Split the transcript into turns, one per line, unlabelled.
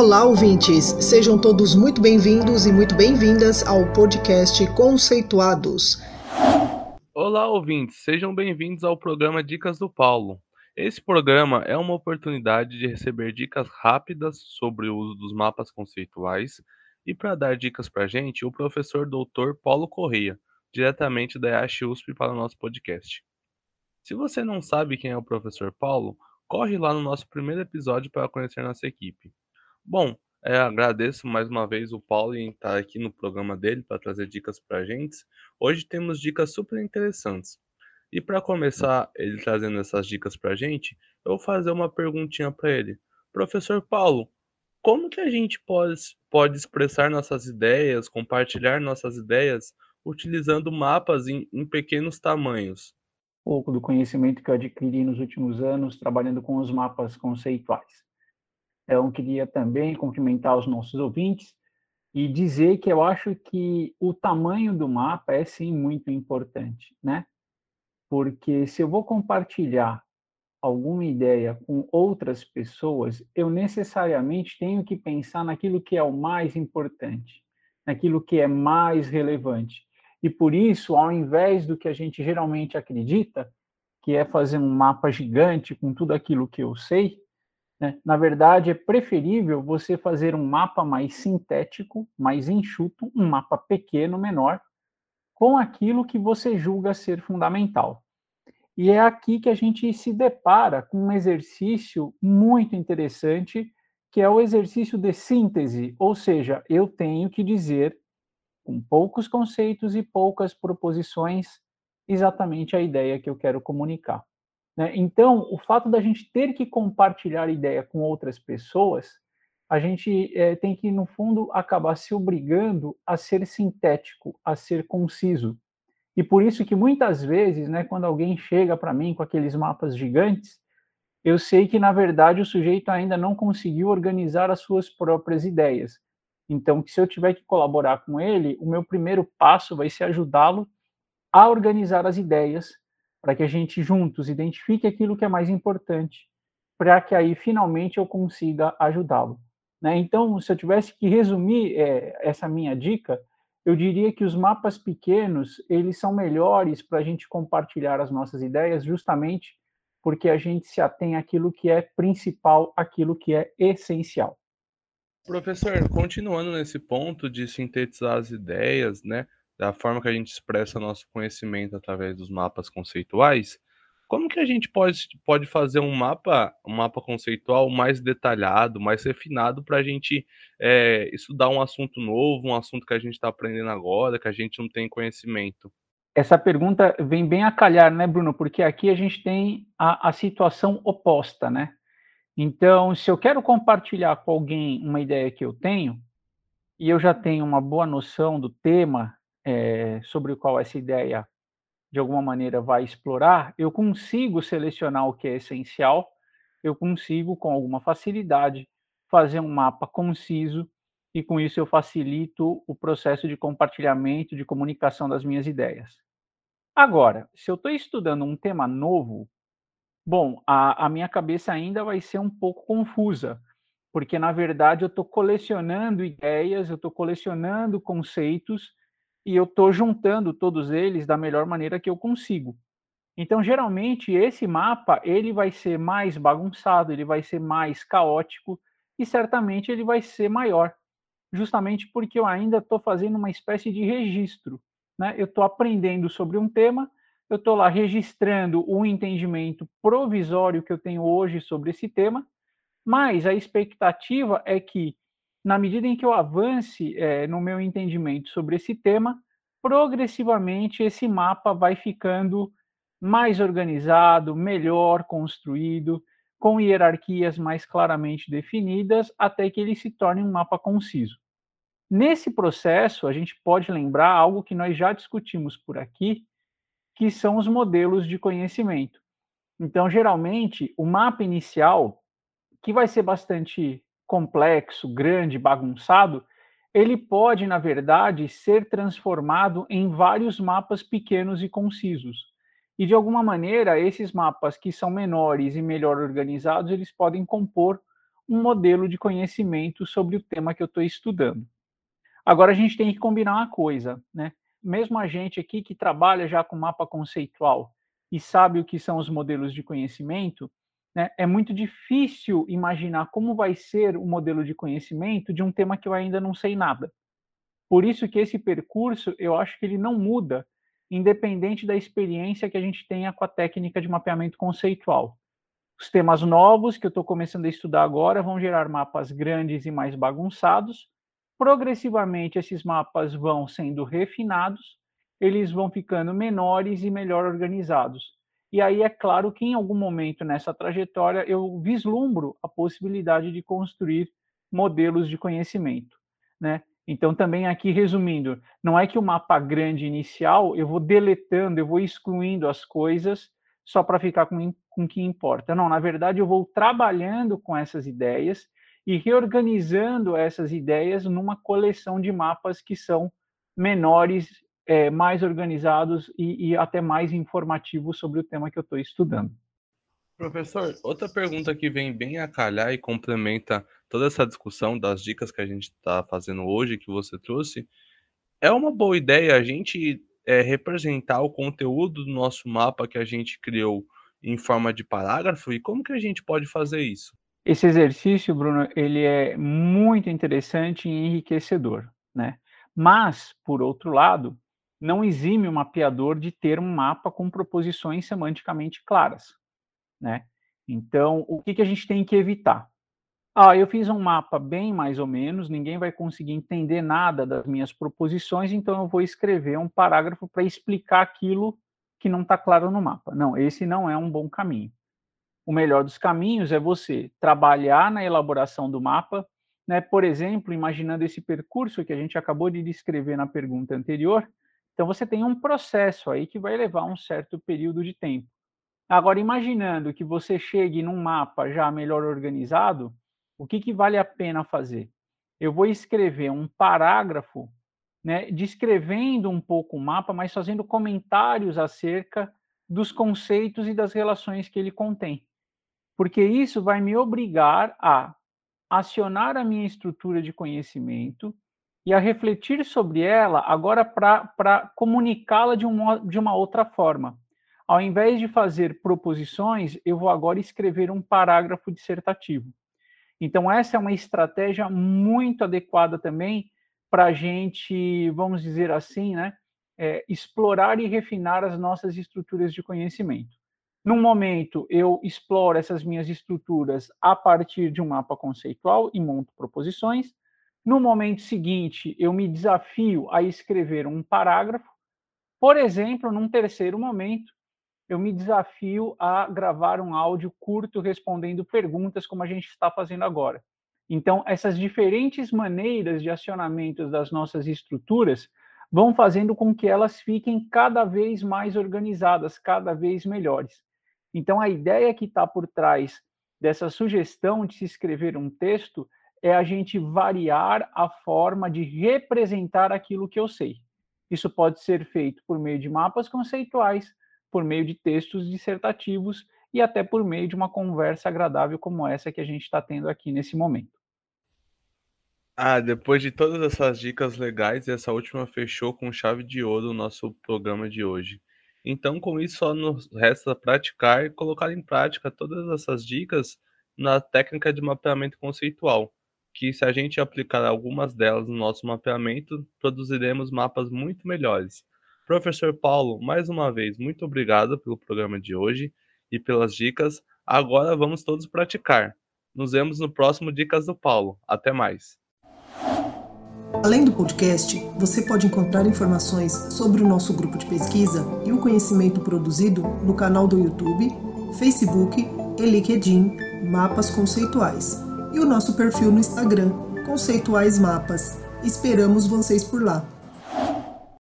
Olá, ouvintes! Sejam todos muito bem-vindos e muito bem-vindas ao podcast Conceituados.
Olá, ouvintes! Sejam bem-vindos ao programa Dicas do Paulo. Esse programa é uma oportunidade de receber dicas rápidas sobre o uso dos mapas conceituais e para dar dicas para a gente, o professor doutor Paulo Correia, diretamente da EASH USP para o nosso podcast. Se você não sabe quem é o professor Paulo, corre lá no nosso primeiro episódio para conhecer nossa equipe. Bom, é, agradeço mais uma vez o Paulo em estar aqui no programa dele para trazer dicas para a gente. Hoje temos dicas super interessantes. E para começar ele trazendo essas dicas para a gente, eu vou fazer uma perguntinha para ele. Professor Paulo, como que a gente pode, pode expressar nossas ideias, compartilhar nossas ideias, utilizando mapas em, em pequenos tamanhos?
pouco do conhecimento que eu adquiri nos últimos anos trabalhando com os mapas conceituais. Então, queria também cumprimentar os nossos ouvintes e dizer que eu acho que o tamanho do mapa é sim muito importante, né? Porque se eu vou compartilhar alguma ideia com outras pessoas, eu necessariamente tenho que pensar naquilo que é o mais importante, naquilo que é mais relevante. E por isso, ao invés do que a gente geralmente acredita, que é fazer um mapa gigante com tudo aquilo que eu sei, né, na verdade é preferível você fazer um mapa mais sintético, mais enxuto, um mapa pequeno, menor, com aquilo que você julga ser fundamental. E é aqui que a gente se depara com um exercício muito interessante, que é o exercício de síntese, ou seja, eu tenho que dizer com poucos conceitos e poucas proposições, exatamente a ideia que eu quero comunicar. Né? Então, o fato da gente ter que compartilhar ideia com outras pessoas, a gente é, tem que, no fundo, acabar se obrigando a ser sintético, a ser conciso. E por isso que muitas vezes, né, quando alguém chega para mim com aqueles mapas gigantes, eu sei que, na verdade, o sujeito ainda não conseguiu organizar as suas próprias ideias. Então, se eu tiver que colaborar com ele, o meu primeiro passo vai ser ajudá-lo a organizar as ideias, para que a gente juntos identifique aquilo que é mais importante, para que aí finalmente eu consiga ajudá-lo. Né? Então, se eu tivesse que resumir é, essa minha dica, eu diria que os mapas pequenos eles são melhores para a gente compartilhar as nossas ideias, justamente porque a gente se atém àquilo que é principal, aquilo que é essencial.
Professor, continuando nesse ponto de sintetizar as ideias, né, da forma que a gente expressa nosso conhecimento através dos mapas conceituais, como que a gente pode, pode fazer um mapa, um mapa conceitual mais detalhado, mais refinado para a gente é, estudar um assunto novo, um assunto que a gente está aprendendo agora, que a gente não tem conhecimento?
Essa pergunta vem bem a calhar, né, Bruno? Porque aqui a gente tem a, a situação oposta, né? Então, se eu quero compartilhar com alguém uma ideia que eu tenho, e eu já tenho uma boa noção do tema é, sobre o qual essa ideia, de alguma maneira, vai explorar, eu consigo selecionar o que é essencial, eu consigo, com alguma facilidade, fazer um mapa conciso, e com isso eu facilito o processo de compartilhamento, de comunicação das minhas ideias. Agora, se eu estou estudando um tema novo, Bom, a, a minha cabeça ainda vai ser um pouco confusa, porque na verdade eu estou colecionando ideias, eu estou colecionando conceitos e eu estou juntando todos eles da melhor maneira que eu consigo. Então, geralmente, esse mapa ele vai ser mais bagunçado, ele vai ser mais caótico e certamente ele vai ser maior, justamente porque eu ainda estou fazendo uma espécie de registro. Né? Eu estou aprendendo sobre um tema eu estou lá registrando o entendimento provisório que eu tenho hoje sobre esse tema, mas a expectativa é que, na medida em que eu avance é, no meu entendimento sobre esse tema, progressivamente esse mapa vai ficando mais organizado, melhor construído, com hierarquias mais claramente definidas, até que ele se torne um mapa conciso. Nesse processo, a gente pode lembrar algo que nós já discutimos por aqui, que são os modelos de conhecimento. Então, geralmente, o mapa inicial, que vai ser bastante complexo, grande, bagunçado, ele pode, na verdade, ser transformado em vários mapas pequenos e concisos. E, de alguma maneira, esses mapas que são menores e melhor organizados, eles podem compor um modelo de conhecimento sobre o tema que eu estou estudando. Agora a gente tem que combinar uma coisa, né? Mesmo a gente aqui que trabalha já com mapa conceitual e sabe o que são os modelos de conhecimento, né, é muito difícil imaginar como vai ser o modelo de conhecimento de um tema que eu ainda não sei nada. Por isso que esse percurso, eu acho que ele não muda, independente da experiência que a gente tenha com a técnica de mapeamento conceitual. Os temas novos que eu estou começando a estudar agora vão gerar mapas grandes e mais bagunçados. Progressivamente, esses mapas vão sendo refinados, eles vão ficando menores e melhor organizados. E aí é claro que em algum momento nessa trajetória eu vislumbro a possibilidade de construir modelos de conhecimento, né? Então também aqui resumindo, não é que o mapa grande inicial eu vou deletando, eu vou excluindo as coisas só para ficar com, com o que importa. Não, na verdade, eu vou trabalhando com essas ideias e reorganizando essas ideias numa coleção de mapas que são menores, é, mais organizados e, e até mais informativos sobre o tema que eu estou estudando.
Professor, outra pergunta que vem bem a calhar e complementa toda essa discussão das dicas que a gente está fazendo hoje, que você trouxe, é uma boa ideia a gente é, representar o conteúdo do nosso mapa que a gente criou em forma de parágrafo e como que a gente pode fazer isso?
Esse exercício, Bruno, ele é muito interessante e enriquecedor, né? Mas, por outro lado, não exime o mapeador de ter um mapa com proposições semanticamente claras, né? Então, o que, que a gente tem que evitar? Ah, eu fiz um mapa bem mais ou menos, ninguém vai conseguir entender nada das minhas proposições, então eu vou escrever um parágrafo para explicar aquilo que não está claro no mapa. Não, esse não é um bom caminho. O melhor dos caminhos é você trabalhar na elaboração do mapa, né? Por exemplo, imaginando esse percurso que a gente acabou de descrever na pergunta anterior, então você tem um processo aí que vai levar um certo período de tempo. Agora, imaginando que você chegue num mapa já melhor organizado, o que, que vale a pena fazer? Eu vou escrever um parágrafo né, descrevendo um pouco o mapa, mas fazendo comentários acerca dos conceitos e das relações que ele contém. Porque isso vai me obrigar a acionar a minha estrutura de conhecimento e a refletir sobre ela agora para comunicá-la de, um, de uma outra forma. Ao invés de fazer proposições, eu vou agora escrever um parágrafo dissertativo. Então, essa é uma estratégia muito adequada também para a gente, vamos dizer assim, né, é, explorar e refinar as nossas estruturas de conhecimento. Num momento, eu exploro essas minhas estruturas a partir de um mapa conceitual e monto proposições. No momento seguinte, eu me desafio a escrever um parágrafo. Por exemplo, num terceiro momento, eu me desafio a gravar um áudio curto respondendo perguntas, como a gente está fazendo agora. Então, essas diferentes maneiras de acionamento das nossas estruturas vão fazendo com que elas fiquem cada vez mais organizadas, cada vez melhores. Então, a ideia que está por trás dessa sugestão de se escrever um texto é a gente variar a forma de representar aquilo que eu sei. Isso pode ser feito por meio de mapas conceituais, por meio de textos dissertativos e até por meio de uma conversa agradável como essa que a gente está tendo aqui nesse momento.
Ah, depois de todas essas dicas legais, essa última fechou com chave de ouro o nosso programa de hoje. Então, com isso, só nos resta praticar e colocar em prática todas essas dicas na técnica de mapeamento conceitual, que se a gente aplicar algumas delas no nosso mapeamento, produziremos mapas muito melhores. Professor Paulo, mais uma vez, muito obrigado pelo programa de hoje e pelas dicas. Agora vamos todos praticar. Nos vemos no próximo Dicas do Paulo. Até mais.
Além do podcast, você pode encontrar informações sobre o nosso grupo de pesquisa e o conhecimento produzido no canal do YouTube, Facebook e LinkedIn Mapas Conceituais e o nosso perfil no Instagram Conceituais Mapas. Esperamos vocês por lá.